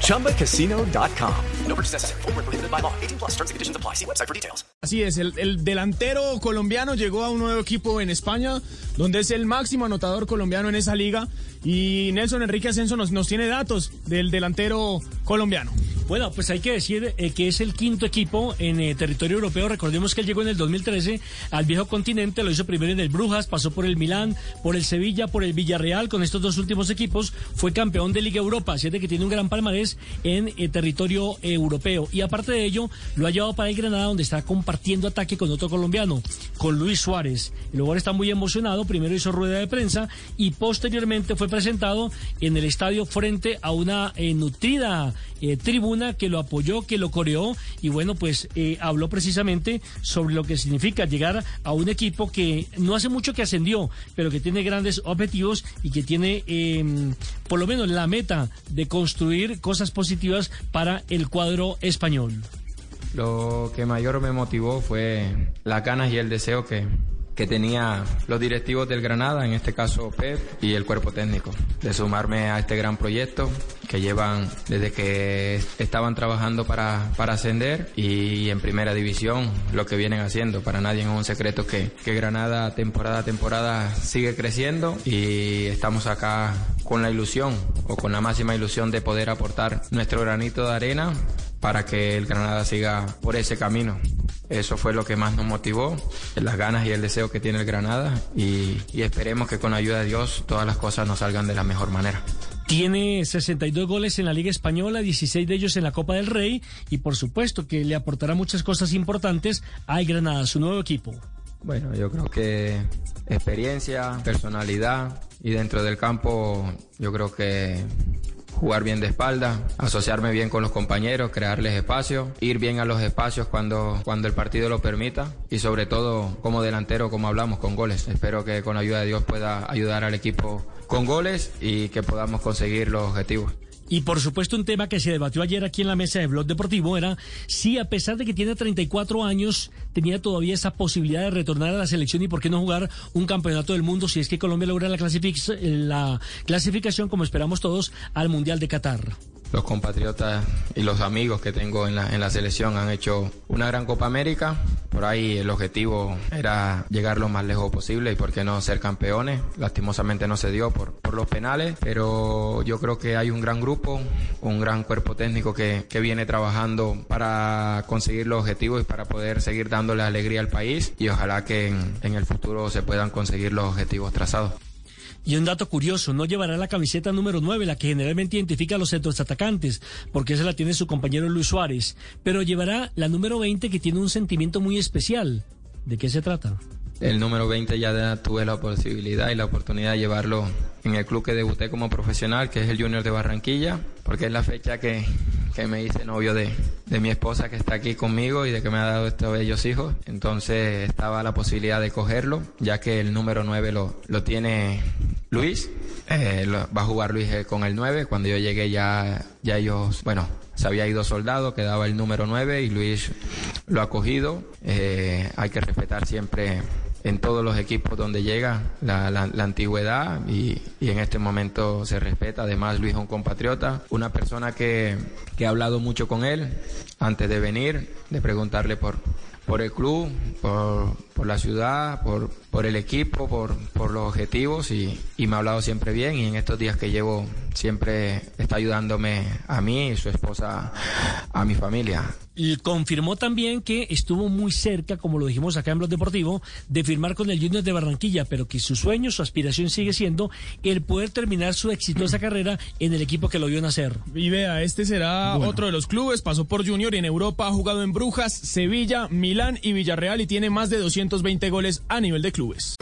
ChumbaCasino.com. No purchase necessary. Full prohibited by law. 18 plus terms and conditions apply. See website for details. Así es, el, el, delantero colombiano llegó a un nuevo equipo en España, donde es el máximo anotador colombiano en esa liga. Y Nelson Enrique Ascenso nos, nos tiene datos del delantero colombiano. Bueno, pues hay que decir eh, que es el quinto equipo en eh, territorio europeo. Recordemos que él llegó en el 2013 al viejo continente, lo hizo primero en el Brujas, pasó por el Milán, por el Sevilla, por el Villarreal. Con estos dos últimos equipos fue campeón de Liga Europa, así es que tiene un gran palmarés en eh, territorio europeo. Y aparte de ello, lo ha llevado para el Granada, donde está compartiendo ataque con otro colombiano, con Luis Suárez. El lugar está muy emocionado. Primero hizo rueda de prensa y posteriormente fue presentado en el estadio frente a una nutrida que lo apoyó, que lo coreó y bueno, pues eh, habló precisamente sobre lo que significa llegar a un equipo que no hace mucho que ascendió, pero que tiene grandes objetivos y que tiene em, por lo menos la meta de construir cosas positivas para el cuadro español. Lo que mayor me motivó fue las ganas y el deseo que, que tenía los directivos del Granada, en este caso Pep y el cuerpo técnico, de sumarme a este gran proyecto que llevan desde que estaban trabajando para, para ascender y en primera división lo que vienen haciendo. Para nadie es un secreto que, que Granada temporada a temporada sigue creciendo y estamos acá con la ilusión o con la máxima ilusión de poder aportar nuestro granito de arena para que el Granada siga por ese camino. Eso fue lo que más nos motivó, las ganas y el deseo que tiene el Granada y, y esperemos que con la ayuda de Dios todas las cosas nos salgan de la mejor manera. Tiene 62 goles en la Liga Española, 16 de ellos en la Copa del Rey y por supuesto que le aportará muchas cosas importantes al Granada, su nuevo equipo. Bueno, yo creo que experiencia, personalidad y dentro del campo yo creo que jugar bien de espalda, asociarme bien con los compañeros, crearles espacio, ir bien a los espacios cuando, cuando el partido lo permita y sobre todo como delantero, como hablamos, con goles. Espero que con la ayuda de Dios pueda ayudar al equipo con goles y que podamos conseguir los objetivos. Y por supuesto un tema que se debatió ayer aquí en la mesa de Blog Deportivo era si a pesar de que tiene 34 años tenía todavía esa posibilidad de retornar a la selección y por qué no jugar un campeonato del mundo si es que Colombia logra la, la clasificación como esperamos todos al Mundial de Qatar los compatriotas y los amigos que tengo en la, en la selección han hecho una gran Copa América. Por ahí el objetivo era llegar lo más lejos posible y por qué no ser campeones. Lastimosamente no se dio por, por los penales, pero yo creo que hay un gran grupo, un gran cuerpo técnico que, que viene trabajando para conseguir los objetivos y para poder seguir dándole alegría al país y ojalá que en, en el futuro se puedan conseguir los objetivos trazados. Y un dato curioso, no llevará la camiseta número 9, la que generalmente identifica a los centros atacantes, porque esa la tiene su compañero Luis Suárez, pero llevará la número 20 que tiene un sentimiento muy especial. ¿De qué se trata? El número 20 ya tuve la posibilidad y la oportunidad de llevarlo en el club que debuté como profesional, que es el Junior de Barranquilla, porque es la fecha que, que me hice novio de, de, mi esposa que está aquí conmigo y de que me ha dado estos bellos hijos. Entonces estaba la posibilidad de cogerlo, ya que el número 9 lo, lo tiene Luis. Eh, va a jugar Luis eh, con el 9. Cuando yo llegué ya, ya ellos, bueno, se había ido soldado, quedaba el número 9 y Luis lo ha cogido. Eh, hay que respetar siempre en todos los equipos donde llega la, antigüedad y, en este momento se respeta. Además, Luis es un compatriota, una persona que, que ha hablado mucho con él antes de venir, de preguntarle por, por el club, por, por la ciudad, por, por el equipo, por, por los objetivos y, y, me ha hablado siempre bien y en estos días que llevo siempre está ayudándome a mí y su esposa, a mi familia. Y confirmó también que estuvo muy cerca, como lo dijimos acá en Blog Deportivo, de firmar con el Junior de Barranquilla, pero que su sueño, su aspiración sigue siendo el poder terminar su exitosa carrera en el equipo que lo vio nacer. Y vea, este será bueno. otro de los clubes, pasó por Junior. En Europa, ha jugado en Brujas, Sevilla, Milán y Villarreal y tiene más de 220 goles a nivel de clubes.